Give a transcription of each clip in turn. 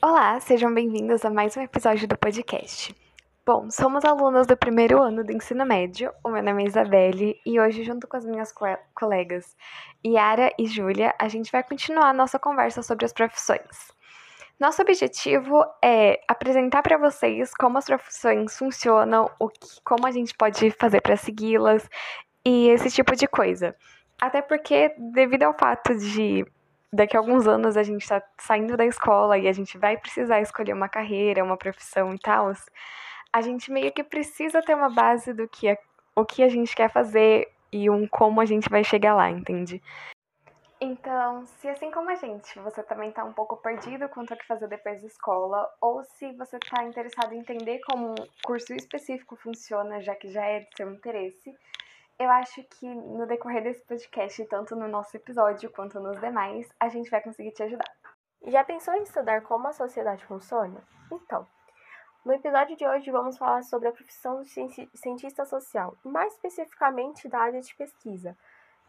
Olá, sejam bem-vindos a mais um episódio do podcast. Bom, somos alunas do primeiro ano do ensino médio. O meu nome é Isabelle e hoje, junto com as minhas co colegas Yara e Júlia, a gente vai continuar nossa conversa sobre as profissões. Nosso objetivo é apresentar para vocês como as profissões funcionam, o que, como a gente pode fazer para segui-las e esse tipo de coisa. Até porque, devido ao fato de daqui a alguns anos a gente está saindo da escola e a gente vai precisar escolher uma carreira, uma profissão e tal, a gente meio que precisa ter uma base do que é, o que a gente quer fazer e um como a gente vai chegar lá, entende? Então, se assim como a gente, você também está um pouco perdido quanto ao que fazer depois da escola, ou se você está interessado em entender como um curso específico funciona, já que já é de seu interesse, eu acho que no decorrer desse podcast, tanto no nosso episódio quanto nos demais, a gente vai conseguir te ajudar. Já pensou em estudar como a sociedade funciona? Então, no episódio de hoje vamos falar sobre a profissão de cientista social, mais especificamente da área de pesquisa.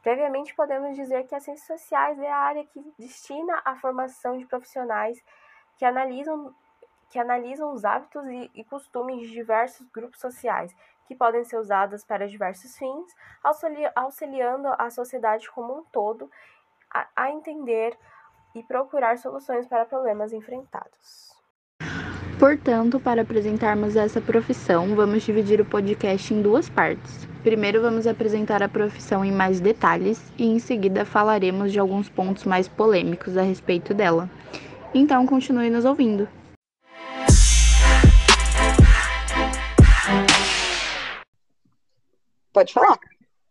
Previamente, podemos dizer que as ciências sociais é a área que destina a formação de profissionais que analisam, que analisam os hábitos e, e costumes de diversos grupos sociais que podem ser usadas para diversos fins, auxiliando a sociedade como um todo a, a entender e procurar soluções para problemas enfrentados. Portanto, para apresentarmos essa profissão, vamos dividir o podcast em duas partes. Primeiro, vamos apresentar a profissão em mais detalhes e, em seguida, falaremos de alguns pontos mais polêmicos a respeito dela. Então, continue nos ouvindo. Pode falar.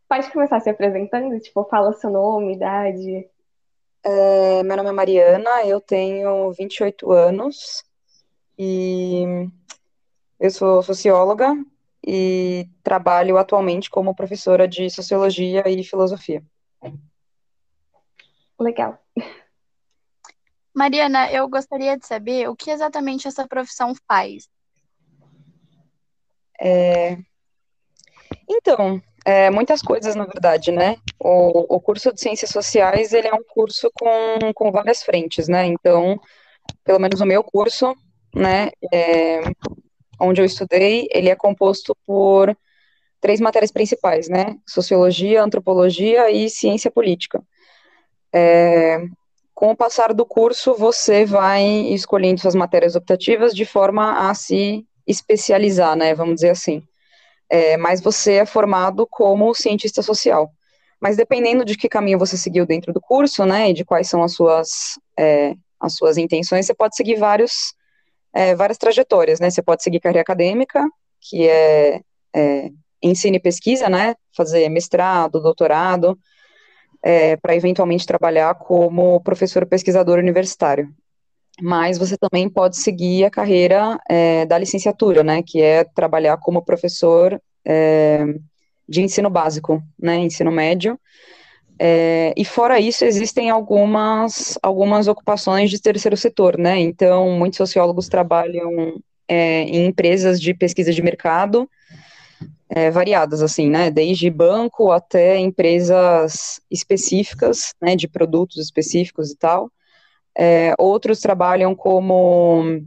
Pode começar se apresentando, tipo, fala seu nome, idade. É, meu nome é Mariana, eu tenho 28 anos e eu sou socióloga e trabalho atualmente como professora de sociologia e filosofia. Legal. Mariana, eu gostaria de saber o que exatamente essa profissão faz. É, então, é, muitas coisas, na verdade, né? O, o curso de Ciências Sociais, ele é um curso com, com várias frentes, né? Então, pelo menos o meu curso, né, é, onde eu estudei, ele é composto por três matérias principais, né? Sociologia, antropologia e ciência política. É, com o passar do curso, você vai escolhendo suas matérias optativas de forma a se especializar, né? Vamos dizer assim é, mas você é formado como cientista social. Mas dependendo de que caminho você seguiu dentro do curso, né, e de quais são as suas, é, as suas intenções, você pode seguir vários, é, várias trajetórias, né, você pode seguir carreira acadêmica, que é, é ensino e pesquisa, né, fazer mestrado, doutorado, é, para eventualmente trabalhar como professor pesquisador universitário. Mas você também pode seguir a carreira é, da licenciatura, né, que é trabalhar como professor é, de ensino básico, né, ensino médio, é, e fora isso, existem algumas, algumas ocupações de terceiro setor, né, então muitos sociólogos trabalham é, em empresas de pesquisa de mercado, é, variadas, assim, né, desde banco até empresas específicas, né, de produtos específicos e tal, é, outros trabalham como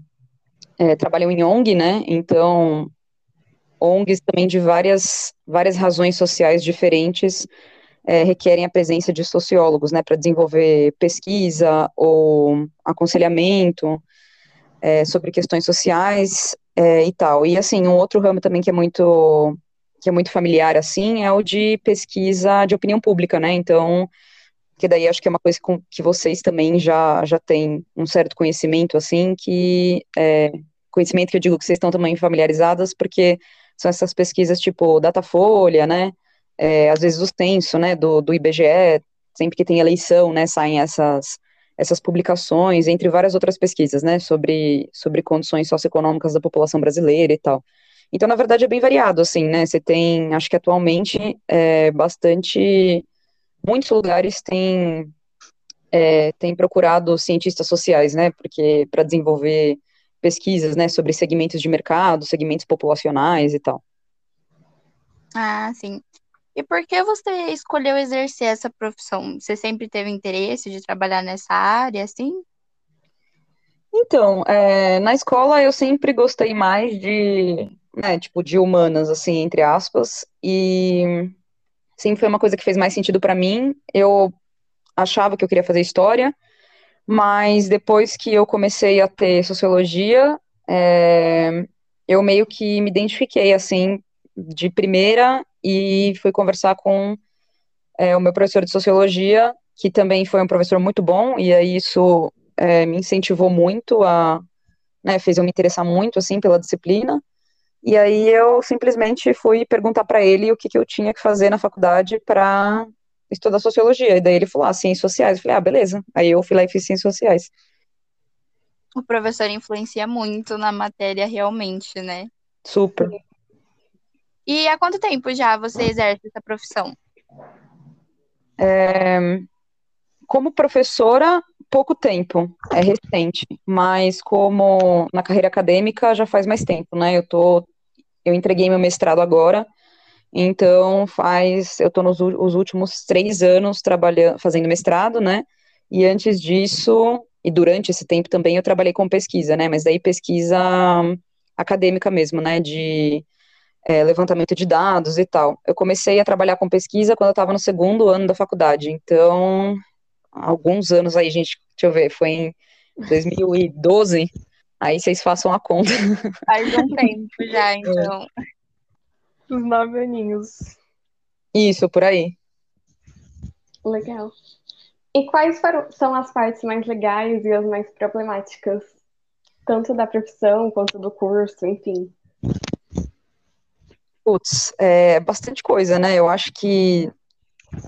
é, trabalham em ONG, né? Então ONGs também de várias várias razões sociais diferentes é, requerem a presença de sociólogos, né, para desenvolver pesquisa ou aconselhamento é, sobre questões sociais é, e tal. E assim, um outro ramo também que é muito que é muito familiar assim é o de pesquisa de opinião pública, né? Então que daí acho que é uma coisa que vocês também já, já têm um certo conhecimento, assim, que é, conhecimento que eu digo que vocês estão também familiarizadas, porque são essas pesquisas tipo Datafolha, né, é, às vezes o censo, né, do, do IBGE, sempre que tem eleição, né, saem essas, essas publicações, entre várias outras pesquisas, né, sobre, sobre condições socioeconômicas da população brasileira e tal. Então, na verdade, é bem variado, assim, né, você tem, acho que atualmente, é, bastante muitos lugares têm, é, têm procurado cientistas sociais, né, porque para desenvolver pesquisas, né, sobre segmentos de mercado, segmentos populacionais e tal. Ah, sim. E por que você escolheu exercer essa profissão? Você sempre teve interesse de trabalhar nessa área, assim? Então, é, na escola eu sempre gostei mais de, né, tipo, de humanas, assim, entre aspas, e sempre foi uma coisa que fez mais sentido para mim. Eu achava que eu queria fazer história, mas depois que eu comecei a ter sociologia, é, eu meio que me identifiquei, assim, de primeira e fui conversar com é, o meu professor de sociologia, que também foi um professor muito bom, e aí isso é, me incentivou muito a, né, fez eu me interessar muito, assim, pela disciplina, e aí eu simplesmente fui perguntar para ele o que, que eu tinha que fazer na faculdade para estudar sociologia, e daí ele falou, ah, ciências sociais, eu falei, ah, beleza, aí eu fui lá e fiz ciências sociais. O professor influencia muito na matéria realmente, né? Super. E há quanto tempo já você exerce essa profissão? É, como professora, pouco tempo, é recente, mas como na carreira acadêmica já faz mais tempo, né? Eu tô, eu entreguei meu mestrado agora, então faz, eu tô nos os últimos três anos trabalhando, fazendo mestrado, né? E antes disso, e durante esse tempo também eu trabalhei com pesquisa, né? Mas daí pesquisa acadêmica mesmo, né? De é, levantamento de dados e tal. Eu comecei a trabalhar com pesquisa quando eu estava no segundo ano da faculdade, então, alguns anos aí, gente, deixa eu ver, foi em 2012, aí vocês façam a conta. Faz um tempo já, então. Os nove aninhos. Isso, por aí. Legal. E quais foram, são as partes mais legais e as mais problemáticas? Tanto da profissão quanto do curso, enfim. Putz, é bastante coisa, né? Eu acho que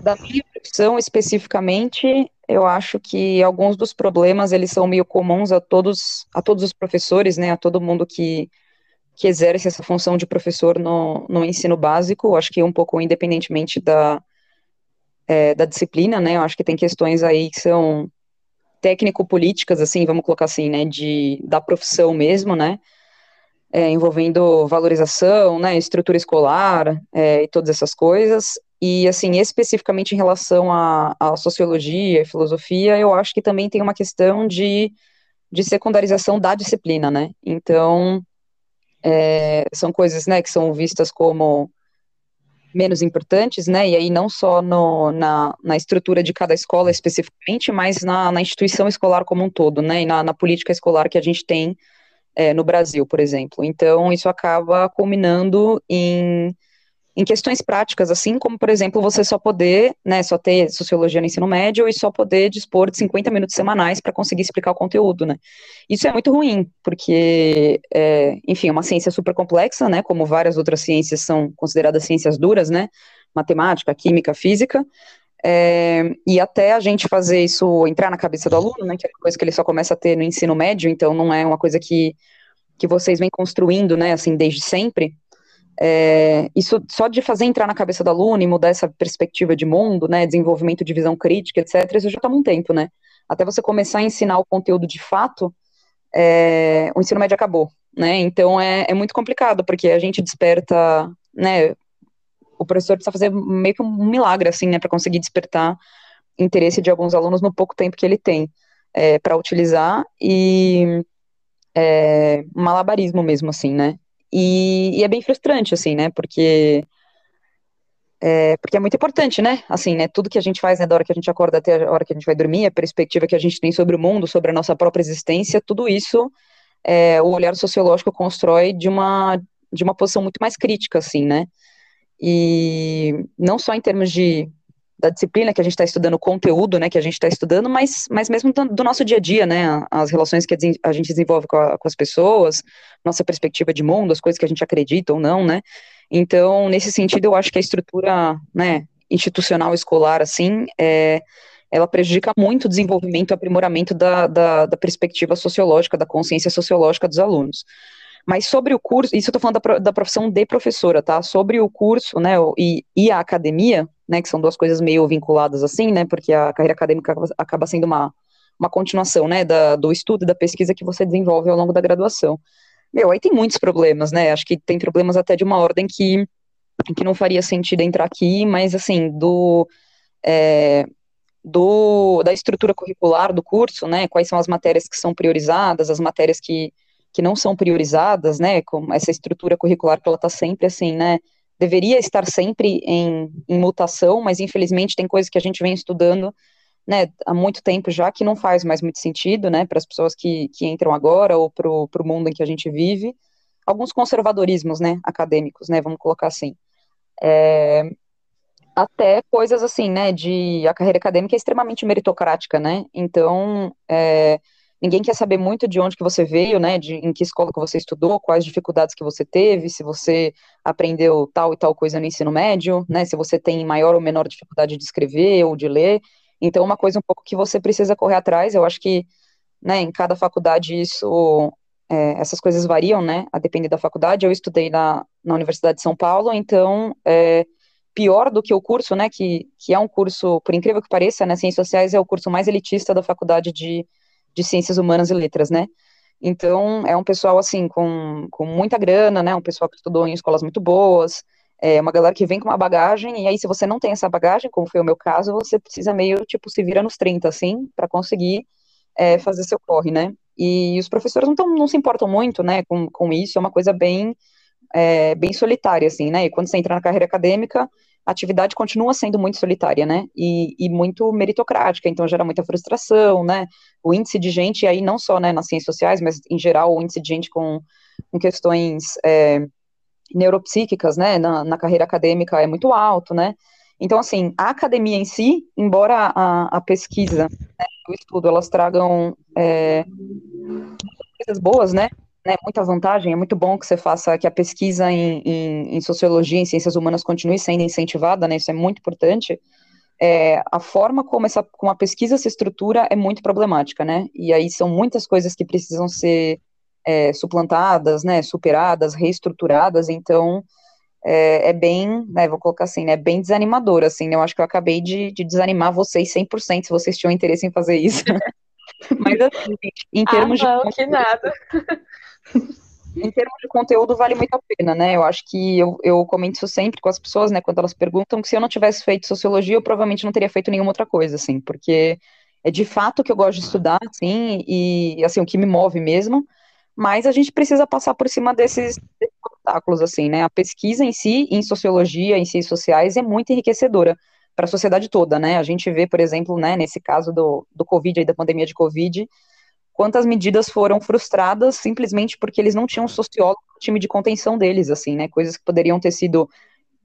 da minha profissão especificamente, eu acho que alguns dos problemas eles são meio comuns a todos a todos os professores, né? A todo mundo que que exerce essa função de professor no, no ensino básico. Acho que um pouco independentemente da é, da disciplina, né? Eu acho que tem questões aí que são técnico-políticas, assim, vamos colocar assim, né? De da profissão mesmo, né? É, envolvendo valorização, né, estrutura escolar é, e todas essas coisas. E, assim, especificamente em relação à, à sociologia e filosofia, eu acho que também tem uma questão de, de secundarização da disciplina, né? Então, é, são coisas, né, que são vistas como menos importantes, né, e aí não só no, na, na estrutura de cada escola especificamente, mas na, na instituição escolar como um todo, né, e na, na política escolar que a gente tem é, no Brasil, por exemplo. Então, isso acaba culminando em, em questões práticas, assim como, por exemplo, você só poder, né, só ter sociologia no ensino médio e só poder dispor de 50 minutos semanais para conseguir explicar o conteúdo, né. Isso é muito ruim, porque, é, enfim, é uma ciência super complexa, né, como várias outras ciências são consideradas ciências duras, né, matemática, química, física, é, e até a gente fazer isso entrar na cabeça do aluno, né, que é uma coisa que ele só começa a ter no ensino médio, então não é uma coisa que, que vocês vêm construindo, né, assim, desde sempre. É, isso só de fazer entrar na cabeça do aluno e mudar essa perspectiva de mundo, né, desenvolvimento de visão crítica, etc., isso já toma um tempo, né. Até você começar a ensinar o conteúdo de fato, é, o ensino médio acabou, né, então é, é muito complicado, porque a gente desperta, né, o professor precisa fazer meio que um milagre, assim, né, para conseguir despertar interesse de alguns alunos no pouco tempo que ele tem é, para utilizar e é, malabarismo mesmo, assim, né, e, e, é bem frustrante, assim, né, porque é, porque é muito importante, né, assim, né, tudo que a gente faz, né, da hora que a gente acorda até a hora que a gente vai dormir, a perspectiva que a gente tem sobre o mundo, sobre a nossa própria existência, tudo isso é, o olhar sociológico constrói de uma de uma posição muito mais crítica, assim, né, e não só em termos de da disciplina que a gente está estudando, o conteúdo, né, que a gente está estudando, mas, mas mesmo do, nosso dia a dia, né, as relações que a gente desenvolve com, a, com, as pessoas, nossa perspectiva de mundo, as coisas que a gente acredita ou não, né, então, nesse sentido, eu acho que a estrutura, né, institucional escolar, assim, é, ela prejudica muito o desenvolvimento e aprimoramento da, da, da perspectiva sociológica, da consciência sociológica dos alunos. Mas sobre o curso, isso eu estou falando da, da, profissão de professora, tá? Sobre o curso, né, e, e a academia, né, que são duas coisas meio vinculadas assim, né, porque a carreira acadêmica acaba, sendo uma, uma continuação, né, da, do estudo e da pesquisa que você desenvolve ao longo da graduação. Meu, aí tem muitos problemas, né, acho que tem problemas até de uma ordem que que não faria sentido entrar aqui, mas assim, do, é, do da estrutura curricular do curso, né? Quais são as matérias que são priorizadas, as matérias que, que não são priorizadas, né? Com essa estrutura curricular que ela está sempre assim, né? Deveria estar sempre em, em mutação, mas infelizmente tem coisas que a gente vem estudando né, há muito tempo já, que não faz mais muito sentido, né, para as pessoas que, que entram agora ou para o mundo em que a gente vive. Alguns conservadorismos, né, acadêmicos, né, vamos colocar assim. É, até coisas assim, né, de a carreira acadêmica é extremamente meritocrática, né, então é, ninguém quer saber muito de onde que você veio, né, de em que escola que você estudou, quais dificuldades que você teve, se você aprendeu tal e tal coisa no ensino médio, né, se você tem maior ou menor dificuldade de escrever ou de ler, então, uma coisa um pouco que você precisa correr atrás, eu acho que, né, em cada faculdade isso, é, essas coisas variam, né, a depender da faculdade. Eu estudei na, na Universidade de São Paulo, então, é, pior do que o curso, né, que, que é um curso, por incrível que pareça, né, Ciências Sociais é o curso mais elitista da faculdade de, de Ciências Humanas e Letras, né, então, é um pessoal, assim, com, com muita grana, né, um pessoal que estudou em escolas muito boas, é uma galera que vem com uma bagagem, e aí se você não tem essa bagagem, como foi o meu caso, você precisa meio, tipo, se vira nos 30, assim, para conseguir é, fazer seu corre, né? E os professores não, tão, não se importam muito, né, com, com isso, é uma coisa bem, é, bem solitária, assim, né? E quando você entra na carreira acadêmica, a atividade continua sendo muito solitária, né? E, e muito meritocrática, então gera muita frustração, né? O índice de gente, aí não só né, nas ciências sociais, mas em geral o índice de gente com, com questões é, neuropsíquicas, né, na, na carreira acadêmica é muito alto, né, então, assim, a academia em si, embora a, a pesquisa, né, o estudo, elas tragam é, coisas boas, né, né, muita vantagem, é muito bom que você faça, que a pesquisa em, em, em sociologia, em ciências humanas continue sendo incentivada, né, isso é muito importante, é, a forma como, essa, como a pesquisa se estrutura é muito problemática, né, e aí são muitas coisas que precisam ser é, suplantadas, né, superadas, reestruturadas, então é, é, bem, né, vou colocar assim, né, bem desanimador, assim, né, eu acho que eu acabei de, de desanimar vocês 100% se vocês tinham interesse em fazer isso. Mas assim, em termos ah, não, de... que nada. em termos de conteúdo, vale muito a pena, né? Eu acho que eu, eu comento isso sempre com as pessoas, né? Quando elas perguntam que se eu não tivesse feito sociologia, eu provavelmente não teria feito nenhuma outra coisa, assim, porque é de fato que eu gosto de estudar, assim, e assim, o que me move mesmo mas a gente precisa passar por cima desses, desses obstáculos, assim, né? A pesquisa em si, em sociologia, em ciências sociais, é muito enriquecedora para a sociedade toda, né? A gente vê, por exemplo, né, nesse caso do, do Covid, aí, da pandemia de Covid, quantas medidas foram frustradas simplesmente porque eles não tinham sociólogo no time de contenção deles, assim, né? Coisas que poderiam ter sido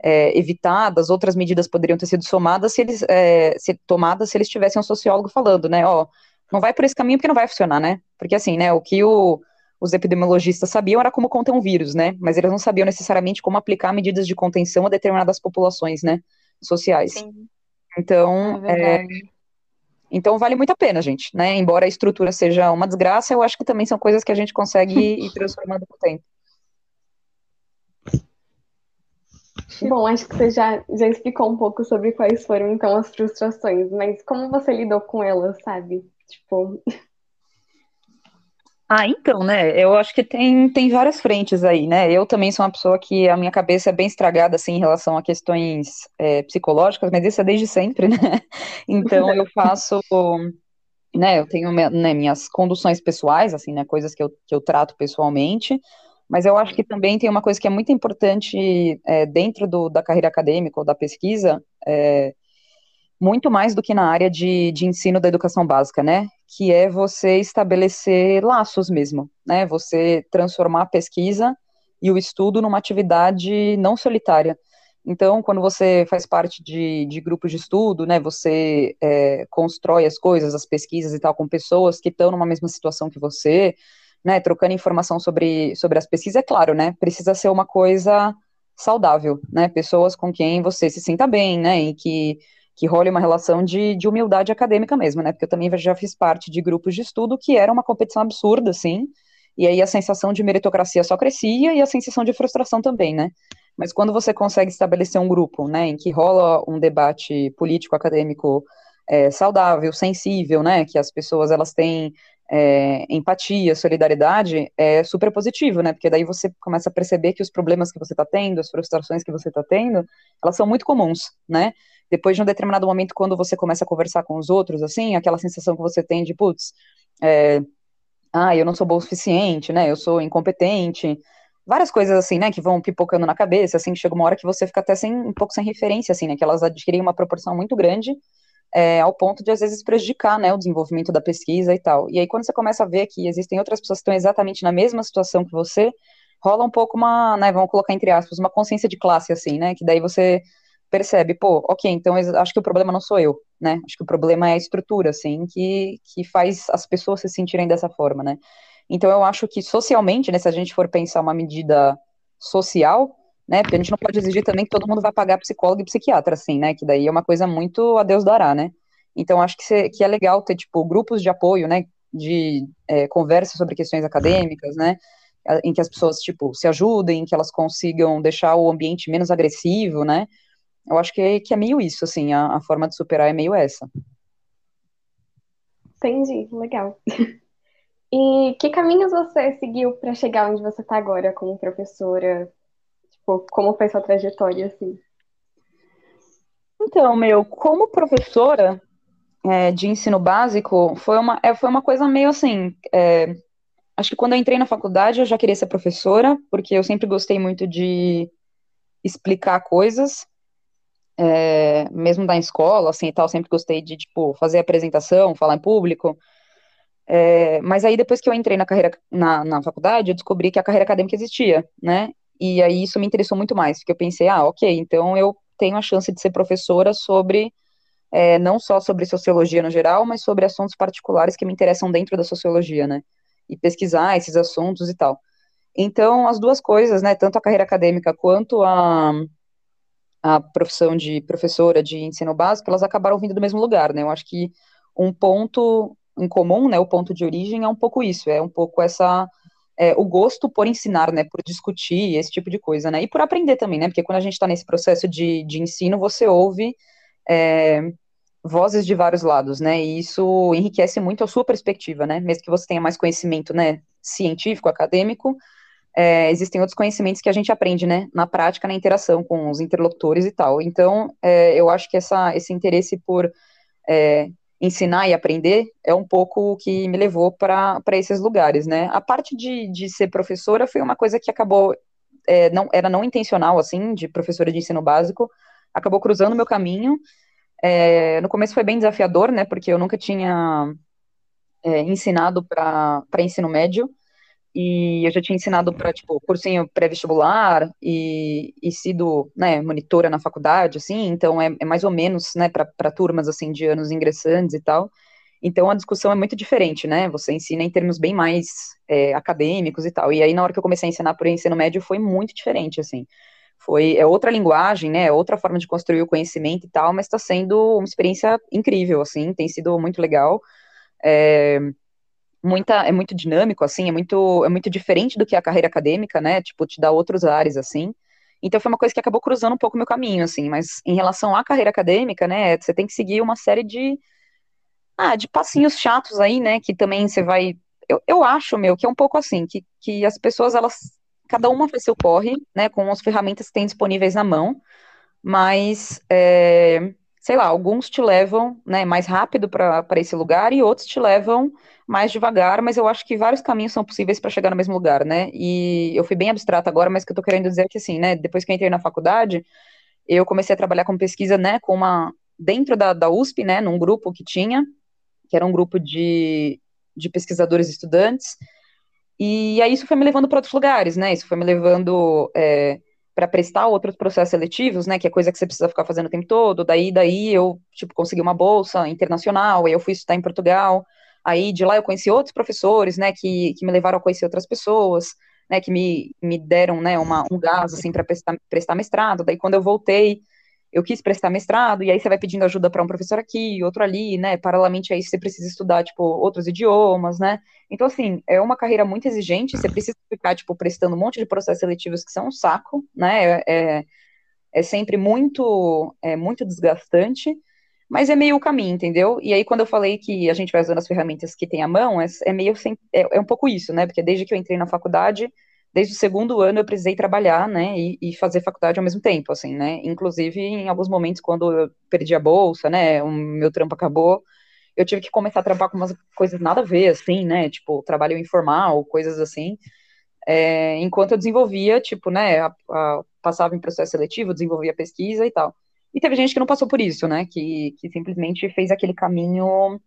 é, evitadas, outras medidas poderiam ter sido somadas se eles é, se, tomadas se eles tivessem um sociólogo falando, né? Ó, não vai por esse caminho porque não vai funcionar, né? Porque assim, né? O que o os epidemiologistas sabiam era como conter um vírus, né? Mas eles não sabiam necessariamente como aplicar medidas de contenção a determinadas populações, né? Sociais. Sim. Então, é, é então vale muito a pena, gente, né? Embora a estrutura seja uma desgraça, eu acho que também são coisas que a gente consegue ir transformando com o tempo. Bom, acho que você já, já explicou um pouco sobre quais foram, então, as frustrações, mas como você lidou com elas, sabe? Tipo, ah, então, né? Eu acho que tem, tem várias frentes aí, né? Eu também sou uma pessoa que a minha cabeça é bem estragada, assim, em relação a questões é, psicológicas, mas isso é desde sempre, né? Então, eu faço, né? Eu tenho né, minhas conduções pessoais, assim, né? Coisas que eu, que eu trato pessoalmente, mas eu acho que também tem uma coisa que é muito importante é, dentro do, da carreira acadêmica ou da pesquisa, é, muito mais do que na área de, de ensino da educação básica, né? Que é você estabelecer laços mesmo, né? Você transformar a pesquisa e o estudo numa atividade não solitária. Então, quando você faz parte de, de grupos de estudo, né, você é, constrói as coisas, as pesquisas e tal, com pessoas que estão numa mesma situação que você, né, trocando informação sobre, sobre as pesquisas, é claro, né, precisa ser uma coisa saudável, né, pessoas com quem você se sinta bem, né, e que que role uma relação de, de humildade acadêmica mesmo, né? Porque eu também já fiz parte de grupos de estudo que era uma competição absurda, assim, e aí a sensação de meritocracia só crescia e a sensação de frustração também, né? Mas quando você consegue estabelecer um grupo, né, em que rola um debate político acadêmico é, saudável, sensível, né, que as pessoas elas têm é, empatia, solidariedade, é super positivo, né? Porque daí você começa a perceber que os problemas que você está tendo, as frustrações que você está tendo, elas são muito comuns, né? Depois de um determinado momento, quando você começa a conversar com os outros, assim, aquela sensação que você tem de, putz, é, ah, eu não sou bom o suficiente, né? Eu sou incompetente, várias coisas assim, né, que vão pipocando na cabeça, assim, chega uma hora que você fica até sem, um pouco sem referência, assim, né, que elas adquirem uma proporção muito grande, é, ao ponto de, às vezes, prejudicar, né, o desenvolvimento da pesquisa e tal. E aí, quando você começa a ver que existem outras pessoas que estão exatamente na mesma situação que você, rola um pouco uma, né, vamos colocar entre aspas, uma consciência de classe, assim, né, que daí você percebe, pô, ok, então acho que o problema não sou eu, né, acho que o problema é a estrutura, assim, que, que faz as pessoas se sentirem dessa forma, né. Então, eu acho que socialmente, né, se a gente for pensar uma medida social, né, porque a gente não pode exigir também que todo mundo vá pagar psicólogo e psiquiatra, assim, né, que daí é uma coisa muito a Deus dará, né. Então, acho que, cê, que é legal ter, tipo, grupos de apoio, né, de é, conversa sobre questões acadêmicas, né, em que as pessoas, tipo, se ajudem, que elas consigam deixar o ambiente menos agressivo, né, eu acho que, que é meio isso, assim, a, a forma de superar é meio essa. Entendi, legal. E que caminhos você seguiu para chegar onde você está agora como professora? Tipo, como foi sua trajetória, assim? Então, meu, como professora é, de ensino básico, foi uma, é, foi uma coisa meio assim. É, acho que quando eu entrei na faculdade eu já queria ser professora, porque eu sempre gostei muito de explicar coisas, é, mesmo da escola, assim e tal, sempre gostei de, tipo, fazer apresentação, falar em público. É, mas aí depois que eu entrei na carreira na, na faculdade, eu descobri que a carreira acadêmica existia, né? E aí isso me interessou muito mais, porque eu pensei, ah, ok, então eu tenho a chance de ser professora sobre é, não só sobre sociologia no geral, mas sobre assuntos particulares que me interessam dentro da sociologia, né? E pesquisar esses assuntos e tal. Então, as duas coisas, né? Tanto a carreira acadêmica quanto a, a profissão de professora de ensino básico, elas acabaram vindo do mesmo lugar, né? Eu acho que um ponto em comum, né, o ponto de origem é um pouco isso, é um pouco essa é, o gosto por ensinar, né, por discutir esse tipo de coisa, né, e por aprender também, né, porque quando a gente está nesse processo de, de ensino, você ouve é, vozes de vários lados, né, e isso enriquece muito a sua perspectiva, né, mesmo que você tenha mais conhecimento, né, científico, acadêmico, é, existem outros conhecimentos que a gente aprende, né, na prática, na interação com os interlocutores e tal. Então, é, eu acho que essa, esse interesse por é, ensinar e aprender é um pouco o que me levou para esses lugares, né? A parte de, de ser professora foi uma coisa que acabou, é, não, era não intencional, assim, de professora de ensino básico, acabou cruzando meu caminho. É, no começo foi bem desafiador, né? Porque eu nunca tinha é, ensinado para ensino médio, e eu já tinha ensinado para, tipo, cursinho pré-vestibular e, e sido, né, monitora na faculdade, assim, então é, é mais ou menos, né, para turmas, assim, de anos ingressantes e tal. Então a discussão é muito diferente, né, você ensina em termos bem mais é, acadêmicos e tal. E aí na hora que eu comecei a ensinar por ensino médio foi muito diferente, assim. Foi, é outra linguagem, né, é outra forma de construir o conhecimento e tal, mas está sendo uma experiência incrível, assim, tem sido muito legal. É, muita, é muito dinâmico, assim, é muito, é muito diferente do que a carreira acadêmica, né, tipo, te dá outros ares, assim, então foi uma coisa que acabou cruzando um pouco o meu caminho, assim, mas em relação à carreira acadêmica, né, você tem que seguir uma série de, ah, de passinhos chatos aí, né, que também você vai, eu, eu acho, meu, que é um pouco assim, que, que as pessoas, elas, cada uma faz seu corre, né, com as ferramentas que tem disponíveis na mão, mas, é, sei lá, alguns te levam, né, mais rápido para esse lugar e outros te levam mais devagar, mas eu acho que vários caminhos são possíveis para chegar no mesmo lugar, né? E eu fui bem abstrata agora, mas o que eu tô querendo dizer é que, assim, né, depois que eu entrei na faculdade, eu comecei a trabalhar com pesquisa, né, com uma, dentro da, da USP, né, num grupo que tinha, que era um grupo de, de pesquisadores estudantes, e aí isso foi me levando para outros lugares, né, isso foi me levando é, para prestar outros processos seletivos, né, que é coisa que você precisa ficar fazendo o tempo todo, daí, daí eu, tipo, consegui uma bolsa internacional, aí eu fui estudar em Portugal, Aí de lá eu conheci outros professores, né, que, que me levaram a conhecer outras pessoas, né, que me, me deram, né, uma, um gás, assim, para prestar, prestar mestrado. Daí quando eu voltei, eu quis prestar mestrado, e aí você vai pedindo ajuda para um professor aqui, outro ali, né, paralelamente a isso você precisa estudar, tipo, outros idiomas, né, então, assim, é uma carreira muito exigente, você precisa ficar, tipo, prestando um monte de processos seletivos que são um saco, né, é, é, é sempre muito, é muito desgastante, mas é meio o caminho, entendeu? E aí, quando eu falei que a gente vai usando as ferramentas que tem à mão, é, é meio sem, é, é, um pouco isso, né? Porque desde que eu entrei na faculdade, desde o segundo ano eu precisei trabalhar, né? E, e, fazer faculdade ao mesmo tempo, assim, né? Inclusive, em alguns momentos, quando eu perdi a bolsa, né? O meu trampo acabou, eu tive que começar a trampar com umas coisas nada a ver, assim, né? Tipo, trabalho informal, coisas assim. É, enquanto eu desenvolvia, tipo, né? A, a, passava em processo seletivo, desenvolvia pesquisa e tal. E teve gente que não passou por isso, né? Que, que simplesmente fez aquele caminho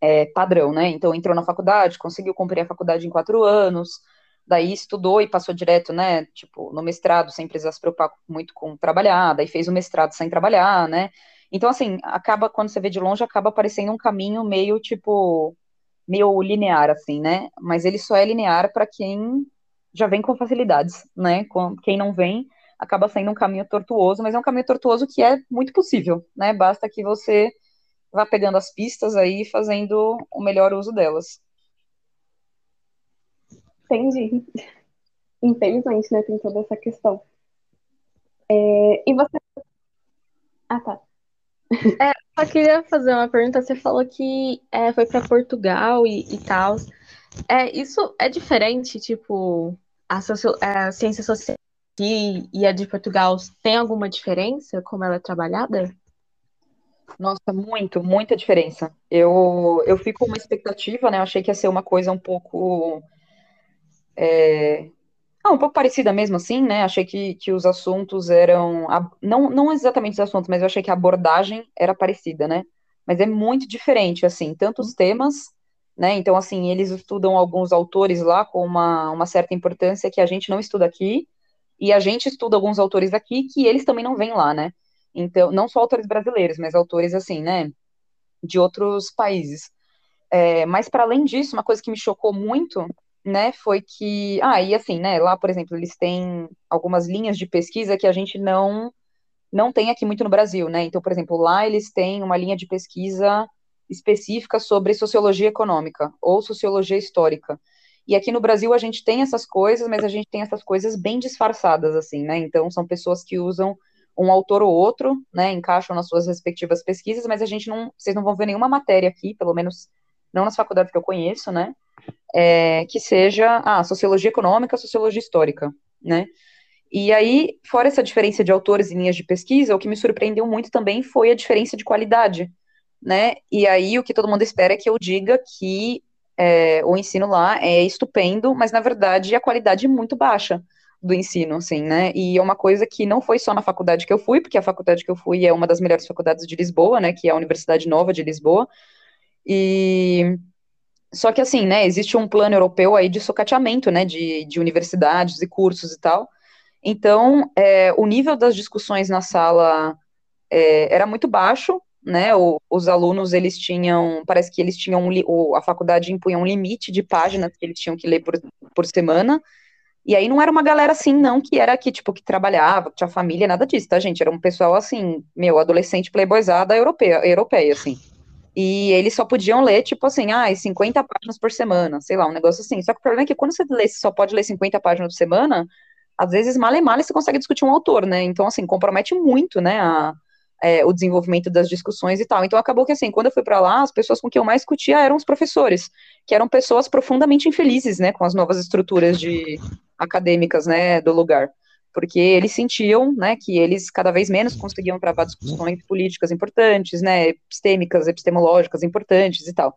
é, padrão, né? Então entrou na faculdade, conseguiu cumprir a faculdade em quatro anos, daí estudou e passou direto, né? Tipo, no mestrado, sem precisar se preocupar muito com trabalhar, daí fez o mestrado sem trabalhar, né? Então, assim, acaba, quando você vê de longe, acaba parecendo um caminho meio, tipo, meio linear, assim, né? Mas ele só é linear para quem já vem com facilidades, né? Com, quem não vem, acaba sendo um caminho tortuoso, mas é um caminho tortuoso que é muito possível, né? Basta que você vá pegando as pistas aí e fazendo o melhor uso delas. Entendi. Infelizmente, né? Tem toda essa questão. É, e você. Ah, tá. É, só queria fazer uma pergunta. Você falou que é, foi para Portugal e, e tal. É, isso é diferente, tipo, a, socio, a ciência social aqui e a de Portugal tem alguma diferença como ela é trabalhada? Nossa, muito, muita diferença. Eu, eu fico com uma expectativa, né? Eu achei que ia ser uma coisa um pouco. É... Ah, um pouco parecida mesmo assim, né? Achei que, que os assuntos eram. Não, não exatamente os assuntos, mas eu achei que a abordagem era parecida, né? Mas é muito diferente, assim, tanto os temas, né? Então, assim, eles estudam alguns autores lá com uma, uma certa importância que a gente não estuda aqui, e a gente estuda alguns autores aqui que eles também não vêm lá, né? Então, não só autores brasileiros, mas autores assim, né? De outros países. É, mas para além disso, uma coisa que me chocou muito, né, foi que, ah, e assim, né, lá, por exemplo, eles têm algumas linhas de pesquisa que a gente não não tem aqui muito no Brasil, né? Então, por exemplo, lá eles têm uma linha de pesquisa específica sobre sociologia econômica ou sociologia histórica. E aqui no Brasil a gente tem essas coisas, mas a gente tem essas coisas bem disfarçadas, assim, né? Então são pessoas que usam um autor ou outro, né? Encaixam nas suas respectivas pesquisas, mas a gente não, vocês não vão ver nenhuma matéria aqui, pelo menos não nas faculdades que eu conheço, né? É, que seja ah, sociologia econômica, sociologia histórica, né? E aí, fora essa diferença de autores e linhas de pesquisa, o que me surpreendeu muito também foi a diferença de qualidade, né? E aí o que todo mundo espera é que eu diga que é, o ensino lá é estupendo, mas na verdade a qualidade é muito baixa do ensino, assim, né? E é uma coisa que não foi só na faculdade que eu fui, porque a faculdade que eu fui é uma das melhores faculdades de Lisboa, né? Que é a Universidade Nova de Lisboa. E só que assim, né? Existe um plano europeu aí de socateamento, né? De, de universidades e cursos e tal. Então, é, o nível das discussões na sala é, era muito baixo, né, o, os alunos, eles tinham, parece que eles tinham, um, a faculdade impunha um limite de páginas que eles tinham que ler por, por semana, e aí não era uma galera assim, não, que era que, tipo, que trabalhava, que tinha família, nada disso, tá, gente? Era um pessoal, assim, meu, adolescente playboyzada europeia, europeia, assim. E eles só podiam ler, tipo assim, ah, 50 páginas por semana, sei lá, um negócio assim. Só que o problema é que quando você lê, você só pode ler 50 páginas por semana, às vezes, mal e mal, você consegue discutir um autor, né? Então, assim, compromete muito, né, a, é, o desenvolvimento das discussões e tal. Então acabou que assim, quando eu fui para lá, as pessoas com quem eu mais discutia eram os professores, que eram pessoas profundamente infelizes, né, com as novas estruturas de acadêmicas, né, do lugar. Porque eles sentiam, né, que eles cada vez menos conseguiam travar discussões políticas importantes, né, epistêmicas, epistemológicas importantes e tal.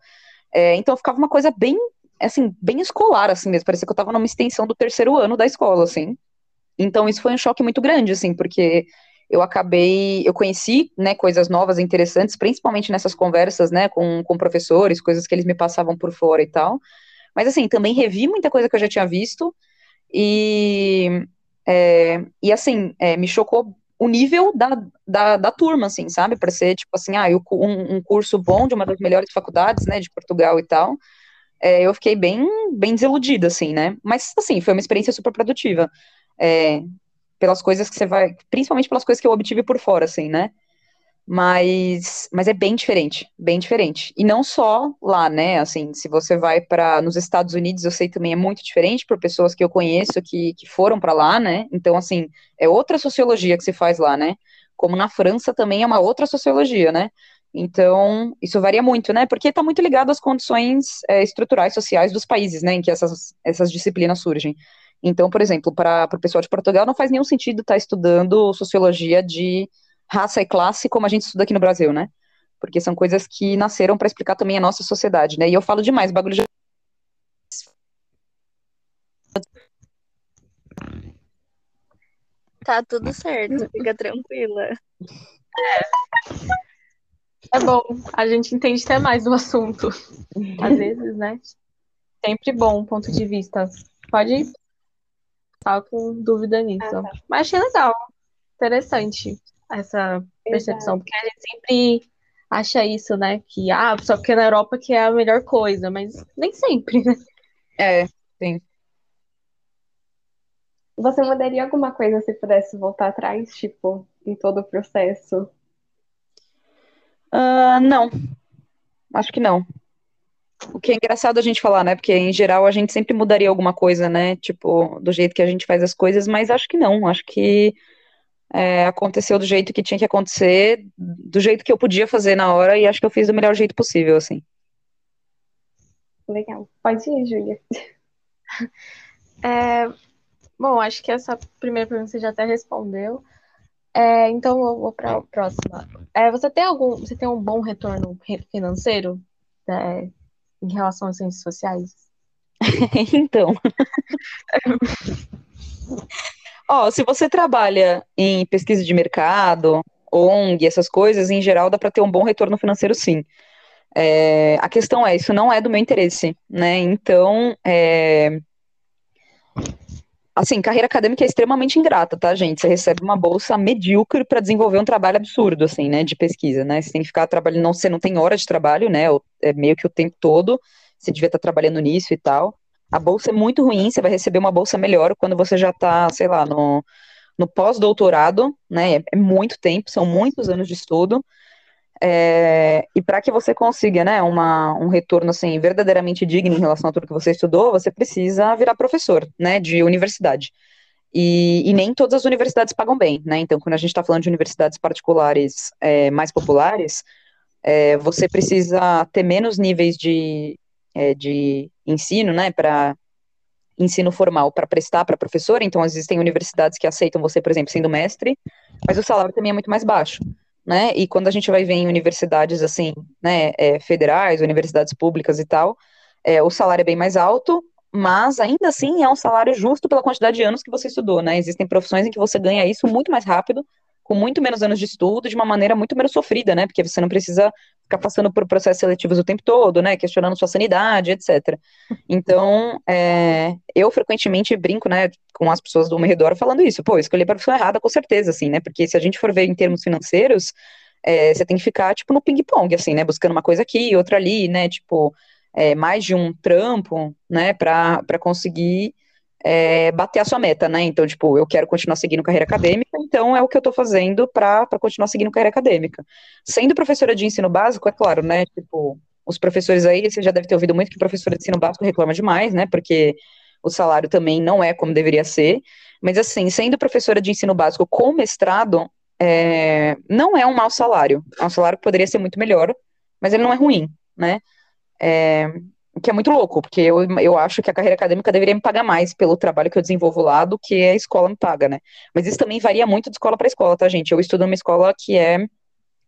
É, então ficava uma coisa bem, assim, bem escolar, assim mesmo, parecia que eu estava numa extensão do terceiro ano da escola, assim. Então isso foi um choque muito grande, assim, porque eu acabei, eu conheci, né, coisas novas e interessantes, principalmente nessas conversas, né, com, com professores, coisas que eles me passavam por fora e tal, mas assim, também revi muita coisa que eu já tinha visto, e, é, e assim, é, me chocou o nível da, da, da turma, assim, sabe, para ser, tipo assim, ah, eu, um, um, curso bom de uma das melhores faculdades, né, de Portugal e tal, é, eu fiquei bem, bem desiludida, assim, né, mas, assim, foi uma experiência super produtiva, é, pelas coisas que você vai, principalmente pelas coisas que eu obtive por fora, assim, né? Mas, mas é bem diferente, bem diferente. E não só lá, né? Assim, se você vai para nos Estados Unidos, eu sei também é muito diferente por pessoas que eu conheço que, que foram para lá, né? Então, assim, é outra sociologia que se faz lá, né? Como na França também é uma outra sociologia, né? Então, isso varia muito, né? Porque está muito ligado às condições é, estruturais sociais dos países, né, em que essas, essas disciplinas surgem. Então, por exemplo, para o pessoal de Portugal não faz nenhum sentido estar tá estudando sociologia de raça e classe como a gente estuda aqui no Brasil, né? Porque são coisas que nasceram para explicar também a nossa sociedade, né? E eu falo demais, bagulho de Tá tudo certo, fica tranquila. É. bom, a gente entende até mais do assunto. Às vezes, né? Sempre bom ponto de vista. Pode estar com dúvida nisso. Ah, tá. Mas achei legal, interessante essa percepção, Exato. porque a gente sempre acha isso, né? Que, ah, só porque na Europa que é a melhor coisa, mas nem sempre, né? É, sim. Você mudaria alguma coisa se pudesse voltar atrás, tipo, em todo o processo? Uh, não. Acho que não. O que é engraçado a gente falar, né? Porque em geral a gente sempre mudaria alguma coisa, né? Tipo, do jeito que a gente faz as coisas, mas acho que não. Acho que é, aconteceu do jeito que tinha que acontecer, do jeito que eu podia fazer na hora, e acho que eu fiz do melhor jeito possível, assim. Legal. Pode ir, Júlia. É, bom, acho que essa primeira pergunta você já até respondeu. É, então eu vou para a próxima. É, você tem algum, você tem um bom retorno financeiro é, em relação às ciências sociais? então. Ó, se você trabalha em pesquisa de mercado, ONG, essas coisas, em geral dá para ter um bom retorno financeiro, sim. É, a questão é, isso não é do meu interesse, né? Então, é, assim, carreira acadêmica é extremamente ingrata, tá, gente? Você recebe uma bolsa medíocre para desenvolver um trabalho absurdo, assim, né, de pesquisa, né? Você tem que ficar trabalhando, não, você não tem hora de trabalho, né? É meio que o tempo todo, você devia estar trabalhando nisso e tal. A bolsa é muito ruim, você vai receber uma bolsa melhor quando você já está, sei lá, no, no pós-doutorado, né? É muito tempo, são muitos anos de estudo. É, e para que você consiga, né, uma, um retorno assim verdadeiramente digno em relação a tudo que você estudou, você precisa virar professor, né, de universidade. E, e nem todas as universidades pagam bem, né? Então, quando a gente está falando de universidades particulares é, mais populares, é, você precisa ter menos níveis de, é, de ensino, né, para ensino formal para prestar para professor, então existem universidades que aceitam você, por exemplo, sendo mestre, mas o salário também é muito mais baixo, né, e quando a gente vai ver em universidades, assim, né, é, federais, universidades públicas e tal, é, o salário é bem mais alto, mas ainda assim é um salário justo pela quantidade de anos que você estudou, né, existem profissões em que você ganha isso muito mais rápido, com muito menos anos de estudo, de uma maneira muito menos sofrida, né? Porque você não precisa ficar passando por processos seletivos o tempo todo, né? Questionando sua sanidade, etc. Então, é, eu frequentemente brinco, né, com as pessoas do meu redor falando isso. Pô, escolhi a profissão errada, com certeza, assim, né? Porque se a gente for ver em termos financeiros, é, você tem que ficar, tipo, no ping-pong, assim, né? Buscando uma coisa aqui, outra ali, né? Tipo, é, mais de um trampo, né? Para conseguir é, bater a sua meta, né? Então, tipo, eu quero continuar seguindo carreira acadêmica, então é o que eu tô fazendo para continuar seguindo carreira acadêmica. Sendo professora de ensino básico, é claro, né? Tipo, os professores aí, você já deve ter ouvido muito que professora de ensino básico reclama demais, né? Porque o salário também não é como deveria ser. Mas, assim, sendo professora de ensino básico com mestrado, é, não é um mau salário. É um salário que poderia ser muito melhor, mas ele não é ruim, né? É, que é muito louco, porque eu, eu acho que a carreira acadêmica deveria me pagar mais pelo trabalho que eu desenvolvo lá do que a escola me paga, né? Mas isso também varia muito de escola para escola, tá, gente? Eu estudo numa escola que é,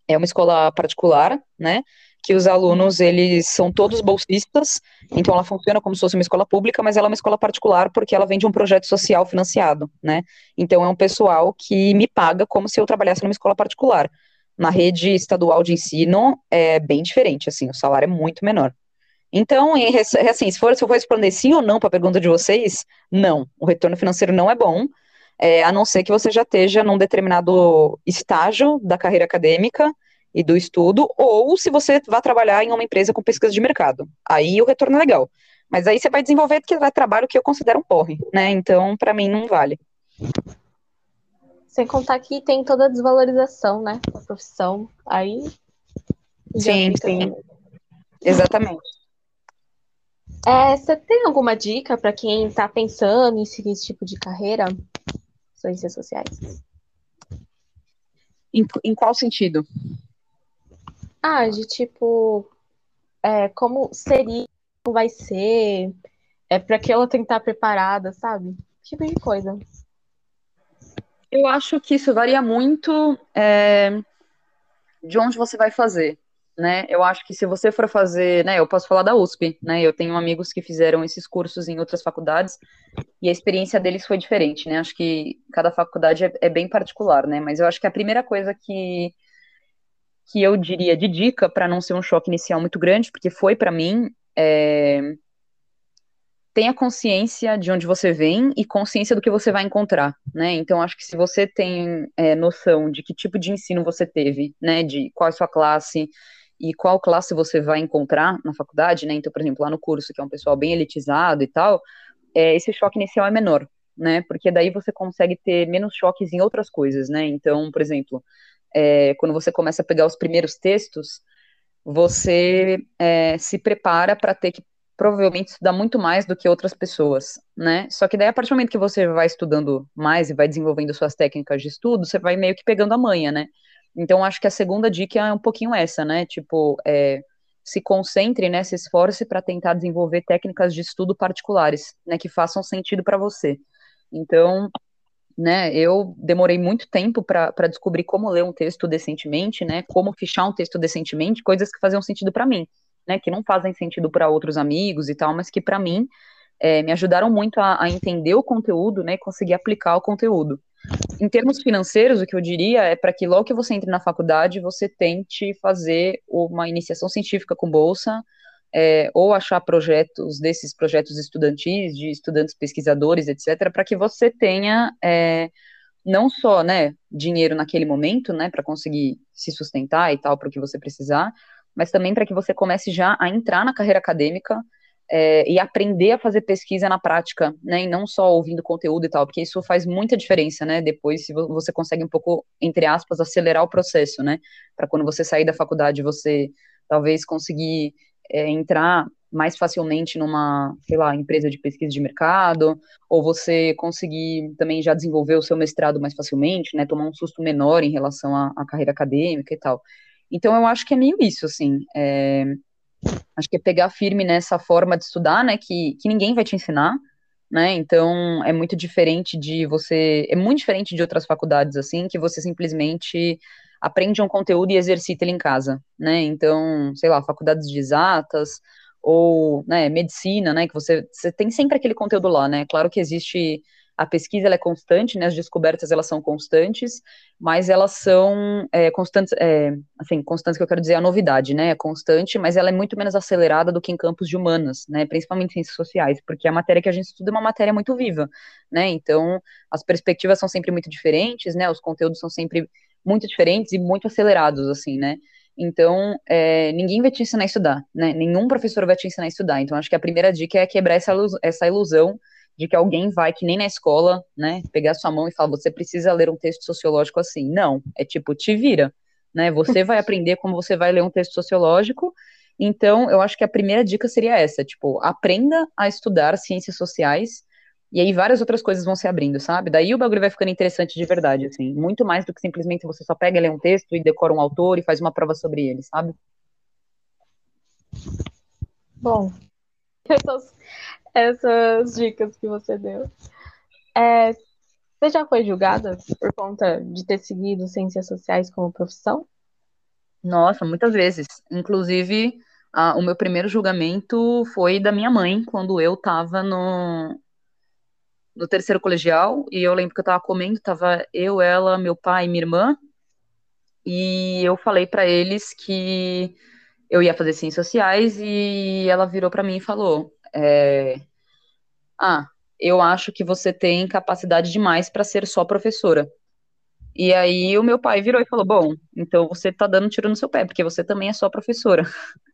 é uma escola particular, né? Que os alunos, eles são todos bolsistas, então ela funciona como se fosse uma escola pública, mas ela é uma escola particular porque ela vem de um projeto social financiado, né? Então é um pessoal que me paga como se eu trabalhasse numa escola particular. Na rede estadual de ensino é bem diferente, assim, o salário é muito menor. Então, assim, se for, se eu for responder sim ou não para a pergunta de vocês, não. O retorno financeiro não é bom, é, a não ser que você já esteja num determinado estágio da carreira acadêmica e do estudo, ou se você vai trabalhar em uma empresa com pesquisa de mercado. Aí o retorno é legal. Mas aí você vai desenvolver que é trabalho que eu considero um porre, né? Então, para mim, não vale. Sem contar que tem toda a desvalorização, né? Da profissão. Aí. Sim, sim. Exatamente. É, você tem alguma dica para quem está pensando em seguir esse tipo de carreira? Ciências sociais. Em, em qual sentido? Ah, de tipo, é, como seria, como vai ser, é para que ela tentar preparada, sabe? Tipo de coisa. Eu acho que isso varia muito é, de onde você vai fazer, né? Eu acho que se você for fazer, né? Eu posso falar da USP, né? Eu tenho amigos que fizeram esses cursos em outras faculdades e a experiência deles foi diferente, né? Acho que cada faculdade é, é bem particular, né? Mas eu acho que a primeira coisa que que eu diria de dica para não ser um choque inicial muito grande, porque foi para mim, é, tenha consciência de onde você vem e consciência do que você vai encontrar, né? Então, acho que se você tem é, noção de que tipo de ensino você teve, né, de qual é a sua classe e qual classe você vai encontrar na faculdade, né? Então, por exemplo, lá no curso, que é um pessoal bem elitizado e tal, é, esse choque inicial é menor, né? Porque daí você consegue ter menos choques em outras coisas, né? Então, por exemplo, é, quando você começa a pegar os primeiros textos, você é, se prepara para ter que provavelmente estudar muito mais do que outras pessoas, né? Só que daí, a partir do momento que você vai estudando mais e vai desenvolvendo suas técnicas de estudo, você vai meio que pegando a manha, né? Então, acho que a segunda dica é um pouquinho essa, né? Tipo, é, se concentre, né? Se esforce para tentar desenvolver técnicas de estudo particulares, né? Que façam sentido para você. Então, né? Eu demorei muito tempo para descobrir como ler um texto decentemente, né? Como fichar um texto decentemente, coisas que faziam sentido para mim né, que não fazem sentido para outros amigos e tal, mas que para mim é, me ajudaram muito a, a, entender o conteúdo, né, e conseguir aplicar o conteúdo. Em termos financeiros, o que eu diria é para que logo que você entre na faculdade, você tente fazer uma iniciação científica com bolsa, é, ou achar projetos desses projetos estudantis, de estudantes pesquisadores, etc., para que você tenha é, não só, né, dinheiro naquele momento, né, para conseguir se sustentar e tal, para o que você precisar, mas também para que você comece já a entrar na carreira acadêmica é, e aprender a fazer pesquisa na prática, né, e não só ouvindo conteúdo e tal, porque isso faz muita diferença, né, depois se você consegue um pouco, entre aspas, acelerar o processo, né, para quando você sair da faculdade, você talvez conseguir é, entrar mais facilmente numa, sei lá, empresa de pesquisa de mercado, ou você conseguir também já desenvolver o seu mestrado mais facilmente, né, tomar um susto menor em relação à, à carreira acadêmica e tal. Então, eu acho que é meio isso, assim. É, acho que é pegar firme nessa forma de estudar, né? Que, que ninguém vai te ensinar, né? Então, é muito diferente de você. É muito diferente de outras faculdades, assim, que você simplesmente aprende um conteúdo e exercita ele em casa, né? Então, sei lá, faculdades de exatas ou, né, medicina, né? Que você, você tem sempre aquele conteúdo lá, né? Claro que existe a pesquisa é constante, né, as descobertas elas são constantes, mas elas são é, constantes, é, assim, constantes que eu quero dizer a novidade, né, é constante, mas ela é muito menos acelerada do que em campos de humanas, né, principalmente ciências sociais, porque a matéria que a gente estuda é uma matéria muito viva, né, então as perspectivas são sempre muito diferentes, né, os conteúdos são sempre muito diferentes e muito acelerados, assim, né, então, é, ninguém vai te ensinar a estudar, né? Nenhum professor vai te ensinar a estudar. Então, acho que a primeira dica é quebrar essa, essa ilusão de que alguém vai, que nem na escola, né, pegar sua mão e falar, você precisa ler um texto sociológico assim. Não, é tipo, te vira, né, você vai aprender como você vai ler um texto sociológico, então eu acho que a primeira dica seria essa, tipo, aprenda a estudar ciências sociais, e aí várias outras coisas vão se abrindo, sabe? Daí o bagulho vai ficando interessante de verdade, assim, muito mais do que simplesmente você só pega e lê um texto e decora um autor e faz uma prova sobre ele, sabe? Bom, dicas que você deu. É, você já foi julgada por conta de ter seguido ciências sociais como profissão? Nossa, muitas vezes. Inclusive, a, o meu primeiro julgamento foi da minha mãe, quando eu estava no, no terceiro colegial, e eu lembro que eu estava comendo, tava eu, ela, meu pai e minha irmã, e eu falei para eles que eu ia fazer ciências sociais, e ela virou para mim e falou: é, ah, eu acho que você tem capacidade demais para ser só professora. E aí o meu pai virou e falou: Bom, então você tá dando tiro no seu pé, porque você também é só professora.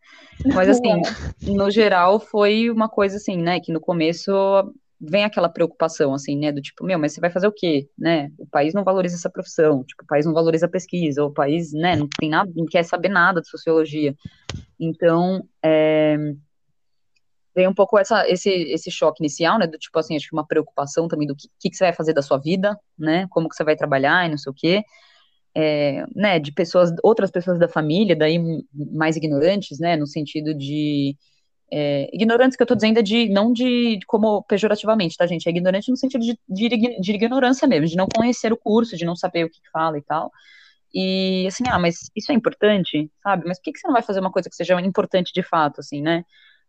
Mas assim, no geral foi uma coisa assim, né, que no começo vem aquela preocupação assim, né, do tipo, meu, mas você vai fazer o quê, né? O país não valoriza essa profissão, tipo, o país não valoriza a pesquisa, o país, né, não tem nada, não quer saber nada de sociologia. Então, é, veio um pouco essa, esse, esse choque inicial, né, do tipo assim, acho que uma preocupação também do que, que, você vai fazer da sua vida, né, como que você vai trabalhar e não sei o quê, é, né, de pessoas, outras pessoas da família, daí mais ignorantes, né, no sentido de é, ignorantes que eu tô dizendo é de, não de, como pejorativamente, tá, gente? É ignorante no sentido de, de, de, ignorância mesmo, de não conhecer o curso, de não saber o que fala e tal. E assim, ah, mas isso é importante, sabe? Mas por que, que você não vai fazer uma coisa que seja importante de fato, assim, né?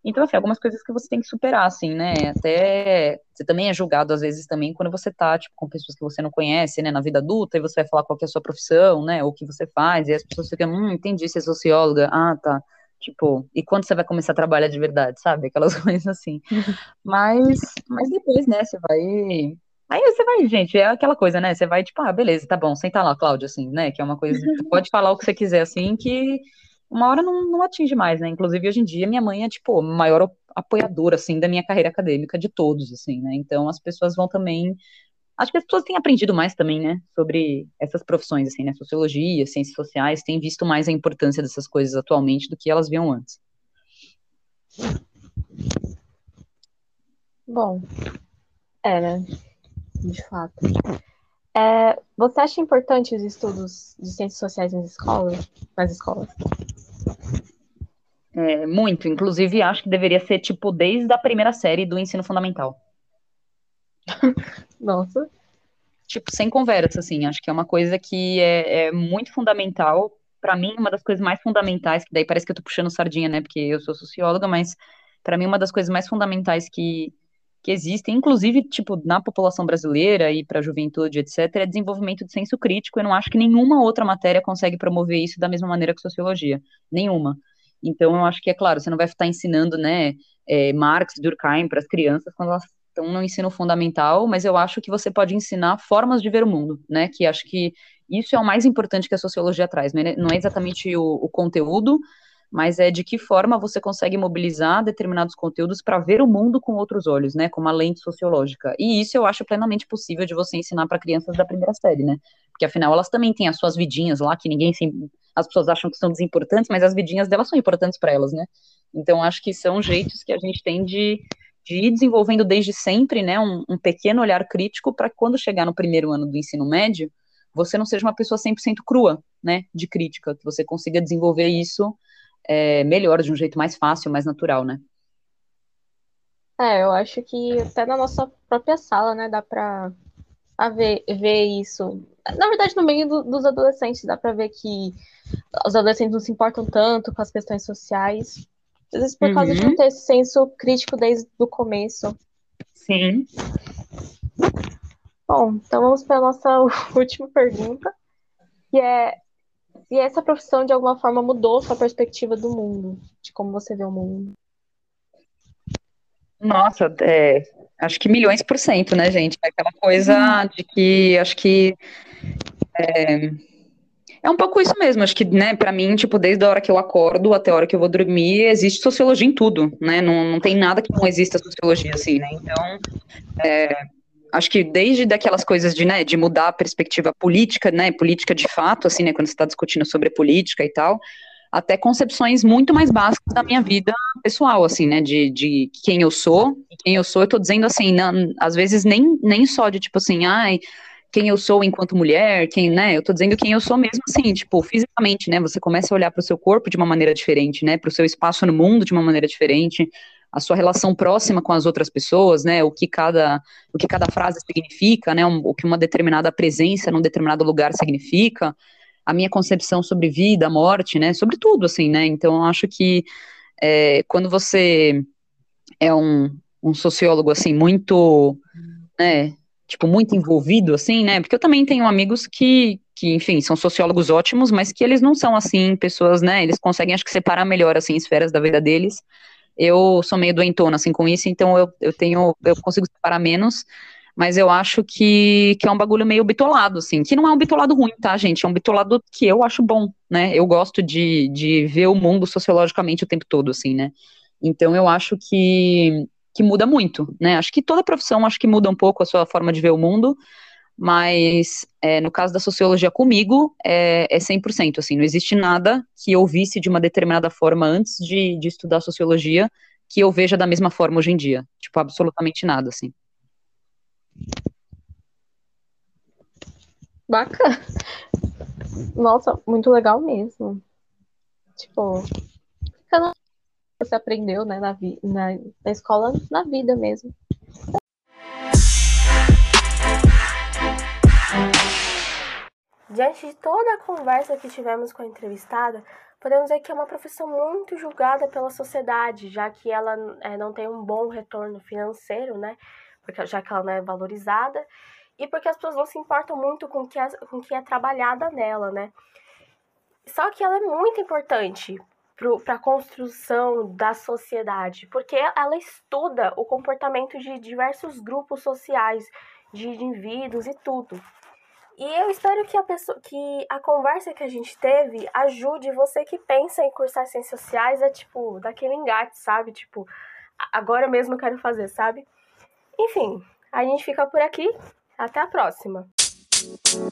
Então, assim, algumas coisas que você tem que superar, assim, né? Até você também é julgado, às vezes, também, quando você tá, tipo, com pessoas que você não conhece, né, na vida adulta, e você vai falar qual é a sua profissão, né, ou o que você faz, e as pessoas ficam, hum, entendi, você é socióloga, ah, tá. Tipo, e quando você vai começar a trabalhar de verdade, sabe? Aquelas coisas assim. Mas, mas depois, né, você vai. Aí você vai, gente, é aquela coisa, né? Você vai, tipo, ah, beleza, tá bom, senta lá, Cláudia, assim, né? Que é uma coisa. Você pode falar o que você quiser, assim, que uma hora não, não atinge mais, né? Inclusive, hoje em dia, minha mãe é, tipo, a maior apoiadora, assim, da minha carreira acadêmica, de todos, assim, né? Então, as pessoas vão também... Acho que as pessoas têm aprendido mais também, né, sobre essas profissões, assim, né, sociologia, ciências sociais, têm visto mais a importância dessas coisas atualmente do que elas viam antes. Bom, era, de fato. É, você acha importante os estudos de ciências sociais nas escolas? Nas escolas? É, muito, inclusive acho que deveria ser tipo desde a primeira série do ensino fundamental. Nossa. Tipo, sem conversa, assim, acho que é uma coisa que é, é muito fundamental. Para mim, uma das coisas mais fundamentais, que daí parece que eu tô puxando sardinha, né, porque eu sou socióloga, mas para mim uma das coisas mais fundamentais que, que existem, inclusive, tipo, na população brasileira e para a juventude, etc., é desenvolvimento de senso crítico. Eu não acho que nenhuma outra matéria consegue promover isso da mesma maneira que sociologia. Nenhuma. Então, eu acho que, é claro, você não vai estar ensinando, né, é, Marx, Durkheim para as crianças quando elas estão no ensino fundamental, mas eu acho que você pode ensinar formas de ver o mundo, né, que acho que isso é o mais importante que a sociologia traz, não é, não é exatamente o, o conteúdo, mas é de que forma você consegue mobilizar determinados conteúdos para ver o mundo com outros olhos, né, com uma lente sociológica. E isso eu acho plenamente possível de você ensinar para crianças da primeira série, né? Porque afinal elas também têm as suas vidinhas lá que ninguém se... as pessoas acham que são desimportantes, mas as vidinhas delas são importantes para elas, né? Então acho que são jeitos que a gente tem de de ir desenvolvendo desde sempre, né, um, um pequeno olhar crítico para quando chegar no primeiro ano do ensino médio, você não seja uma pessoa 100% crua, né, de crítica, que você consiga desenvolver isso é, melhor, de um jeito mais fácil, mais natural, né? É, eu acho que até na nossa própria sala, né, dá pra ver, ver isso. Na verdade, no meio do, dos adolescentes, dá pra ver que os adolescentes não se importam tanto com as questões sociais. Às vezes por causa de não uhum. ter esse senso crítico desde o começo. Sim. Bom, então vamos para a nossa última pergunta, que é se essa profissão de alguma forma mudou sua perspectiva do mundo, de como você vê o mundo. Nossa, é, acho que milhões por cento, né, gente? É aquela coisa uhum. de que acho que é, é, um pouco isso mesmo. Acho que, né, para mim, tipo, desde a hora que eu acordo até a hora que eu vou dormir, existe sociologia em tudo, né? Não, não tem nada que não exista sociologia assim, né? Então, é, acho que desde daquelas coisas de, né, de mudar a perspectiva política, né, política de fato, assim, né, quando você está discutindo sobre política e tal, até concepções muito mais básicas da minha vida pessoal, assim, né, de, de quem eu sou, quem eu sou, eu tô dizendo assim, não, às vezes nem, nem só de tipo assim, ai, quem eu sou enquanto mulher, quem, né, eu tô dizendo quem eu sou mesmo assim, tipo, fisicamente, né, você começa a olhar para o seu corpo de uma maneira diferente, né, para o seu espaço no mundo de uma maneira diferente, a sua relação próxima com as outras pessoas, né, o que cada, o que cada frase significa, né, um, o que uma determinada presença num determinado lugar significa, a minha concepção sobre vida, morte, né, sobre tudo, assim, né, então eu acho que é, quando você é um, um sociólogo, assim, muito, né, tipo, muito envolvido, assim, né, porque eu também tenho amigos que, que, enfim, são sociólogos ótimos, mas que eles não são, assim, pessoas, né, eles conseguem, acho que, separar melhor, assim, esferas da vida deles, eu sou meio doentona, assim, com isso, então eu, eu tenho, eu consigo separar menos, mas eu acho que, que é um bagulho meio bitolado, assim, que não é um bitolado ruim, tá, gente, é um bitolado que eu acho bom, né, eu gosto de, de ver o mundo sociologicamente o tempo todo, assim, né, então eu acho que, que muda muito, né, acho que toda profissão, acho que muda um pouco a sua forma de ver o mundo, mas é, no caso da sociologia comigo, é, é 100%, assim, não existe nada que eu visse de uma determinada forma antes de, de estudar sociologia que eu veja da mesma forma hoje em dia, tipo, absolutamente nada, assim. Bacana. Nossa, muito legal mesmo. Tipo, você aprendeu, né, na, na, na escola, na vida mesmo. Diante de toda a conversa que tivemos com a entrevistada, podemos dizer que é uma profissão muito julgada pela sociedade, já que ela é, não tem um bom retorno financeiro, né? Porque, já que ela não é valorizada, e porque as pessoas não se importam muito com que é, com que é trabalhada nela, né? Só que ela é muito importante para a construção da sociedade, porque ela estuda o comportamento de diversos grupos sociais, de indivíduos e tudo. E eu espero que a pessoa, que a conversa que a gente teve ajude você que pensa em cursar ciências sociais a tipo daquele engate, sabe? Tipo, agora mesmo eu quero fazer, sabe? Enfim, a gente fica por aqui. Até a próxima. you.